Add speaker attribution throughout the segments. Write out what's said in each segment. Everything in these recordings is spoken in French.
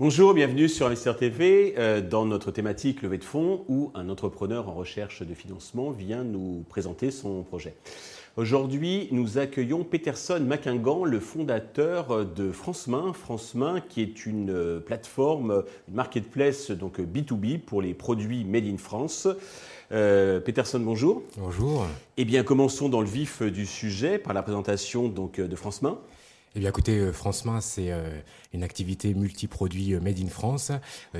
Speaker 1: Bonjour, bienvenue sur Investir TV euh, dans notre thématique levée de fonds où un entrepreneur en recherche de financement vient nous présenter son projet. Aujourd'hui, nous accueillons Peterson Macingan, le fondateur de France Main. France Main qui est une euh, plateforme, une marketplace donc B2B pour les produits made in France. Euh, Peterson, bonjour.
Speaker 2: Bonjour.
Speaker 1: Eh bien, commençons dans le vif du sujet par la présentation donc de France Main.
Speaker 2: Eh bien, écoutez, euh, France Main, c'est euh, une activité multi-produits euh, made in France,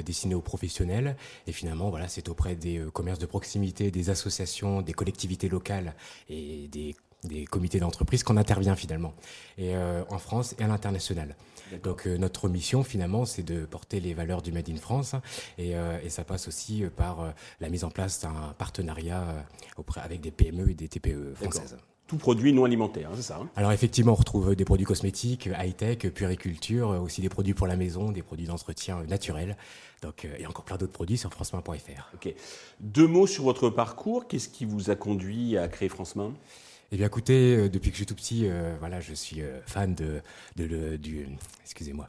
Speaker 2: destinée aux professionnels. Et finalement, voilà, c'est auprès des commerces de proximité, des associations, des collectivités locales et des comités d'entreprise qu'on intervient finalement, et en France et à l'international. Donc notre mission finalement, c'est de porter les valeurs du Made in France, et, ça passe aussi par la mise en place d'un partenariat auprès, avec des PME et des TPE françaises
Speaker 1: tout produit non alimentaire, hein, c'est ça hein?
Speaker 2: Alors effectivement, on retrouve des produits cosmétiques, high-tech, puriculture, aussi des produits pour la maison, des produits d'entretien naturels. Donc, euh, et encore plein d'autres produits sur francemain.fr.
Speaker 1: Ok. Deux mots sur votre parcours. Qu'est-ce qui vous a conduit à créer France Main?
Speaker 2: Eh bien, écoutez, euh, depuis que je suis tout petit, euh, voilà, je suis fan de, de, du, excusez-moi,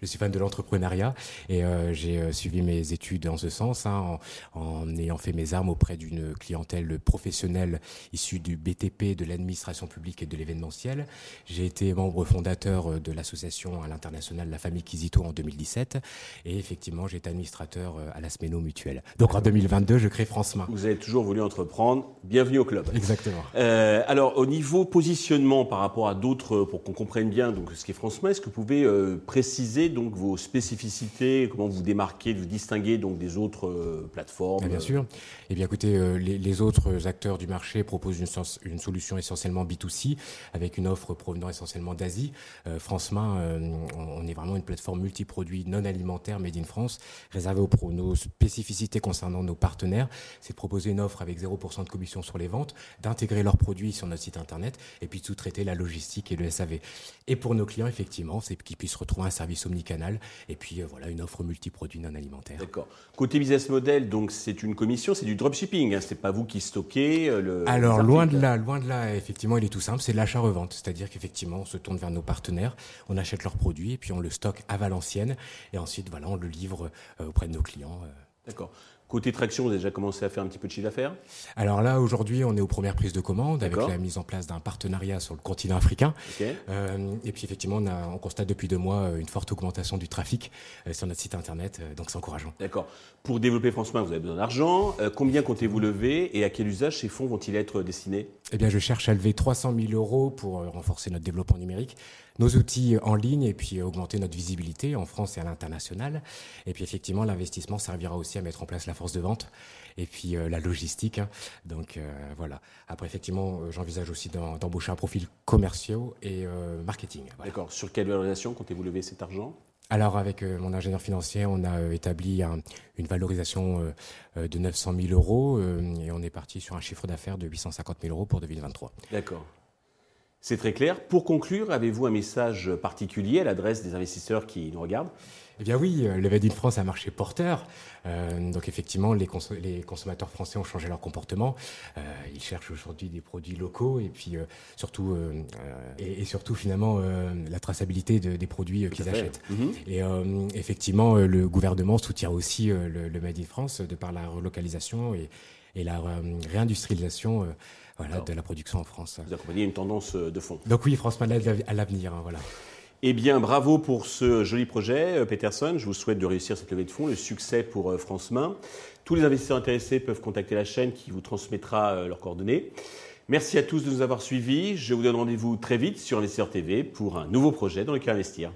Speaker 2: je suis fan de l'entrepreneuriat et euh, j'ai euh, suivi mes études en ce sens, hein, en, ayant fait mes armes auprès d'une clientèle professionnelle issue du BTP, de l'administration publique et de l'événementiel. J'ai été membre fondateur euh, de l'association à l'international La Famille Quisito en 2017 et effectivement j'ai été administrateur à la Smeno Mutuelle. Donc en 2022, je crée France Main.
Speaker 1: Vous avez toujours voulu entreprendre. Bienvenue au club.
Speaker 2: Exactement.
Speaker 1: Euh, alors au niveau positionnement par rapport à d'autres, pour qu'on comprenne bien donc ce qu'est France Main, est-ce que vous pouvez préciser donc vos spécificités, comment vous démarquez, vous distinguez donc des autres euh, plateformes
Speaker 2: Bien sûr. Eh bien, écoutez, euh, les, autres acteurs du marché proposent une, solution essentiellement B2C avec une offre provenant essentiellement d'Asie. Euh, France Main, on, est vraiment une plateforme multiproduit non alimentaire made in France, réservée aux pros. Nos spécificités concernant nos partenaires, c'est de proposer une offre avec 0% de commission sur les ventes, d'intégrer leurs produits sur notre site internet et puis de sous-traiter la logistique et le SAV. Et pour nos clients, effectivement, c'est qu'ils puissent retrouver un service omnicanal et puis euh, voilà une offre multiproduit non alimentaire.
Speaker 1: D'accord. Côté business model, donc c'est une commission, c'est du dropshipping, hein, c'est pas vous qui stockez euh, le.
Speaker 2: Alors loin de là, loin de là, effectivement, il est tout simple, c'est l'achat-revente, c'est-à-dire qu'effectivement on se tourne vers nos partenaires, on achète leurs produits et puis on le stocke à Valenciennes et ensuite voilà on le livre euh, auprès de nos clients.
Speaker 1: D'accord. Côté traction, vous avez déjà commencé à faire un petit peu de chiffre d'affaires?
Speaker 2: Alors là, aujourd'hui, on est aux premières prises de commandes avec la mise en place d'un partenariat sur le continent africain. Euh, et puis effectivement, on, a, on, constate depuis deux mois euh, une forte augmentation du trafic euh, sur notre site internet, donc c'est encourageant.
Speaker 1: D'accord. Pour développer France Main, vous avez besoin d'argent. combien comptez-vous lever et à quel usage ces fonds vont-ils être destinés?
Speaker 2: Eh bien, je cherche à lever 300 000 euros pour renforcer notre développement numérique nos outils en ligne et puis augmenter notre visibilité en France et à l'international. Et puis effectivement, l'investissement servira aussi à mettre en place la force de vente et puis euh, la logistique. Hein. Donc euh, voilà. Après, effectivement, euh, j'envisage aussi d'embaucher un profil commerciaux et marketing.
Speaker 1: D'accord. Sur quelle valorisation comptez-vous lever cet argent?
Speaker 2: Alors avec mon ingénieur financier, on a établi une valorisation de 900 000 euros et on est parti sur un chiffre d'affaires de 850 000 euros pour 2023.
Speaker 1: D'accord. C'est très clair. Pour conclure, avez-vous un message particulier à l'adresse des investisseurs qui nous regardent?
Speaker 2: Eh bien oui, euh, le Made in France a marché porteur. Euh, donc effectivement, les, consommateurs français ont changé leur comportement. Euh, ils cherchent aujourd'hui des produits locaux et puis surtout et, surtout finalement la traçabilité des produits qu'ils achètent. Mhm. Et effectivement, le gouvernement soutient aussi le, Made in France de par la relocalisation et, et la réindustrialisation voilà, de la production en France.
Speaker 1: Vous accompagnez une tendance euh, de fond.
Speaker 2: Donc oui, France Malade à l'avenir. Hein, voilà.
Speaker 1: Eh bien, bravo pour ce joli projet, euh, Peterson. Je vous souhaite de réussir cette levée de fonds, le succès pour euh, France Main. Tous les investisseurs intéressés peuvent contacter la chaîne qui vous transmettra leurs coordonnées. Merci à tous de nous avoir suivis. Je vous donne rendez-vous très vite sur Investisseur TV pour un nouveau projet dans lequel investir.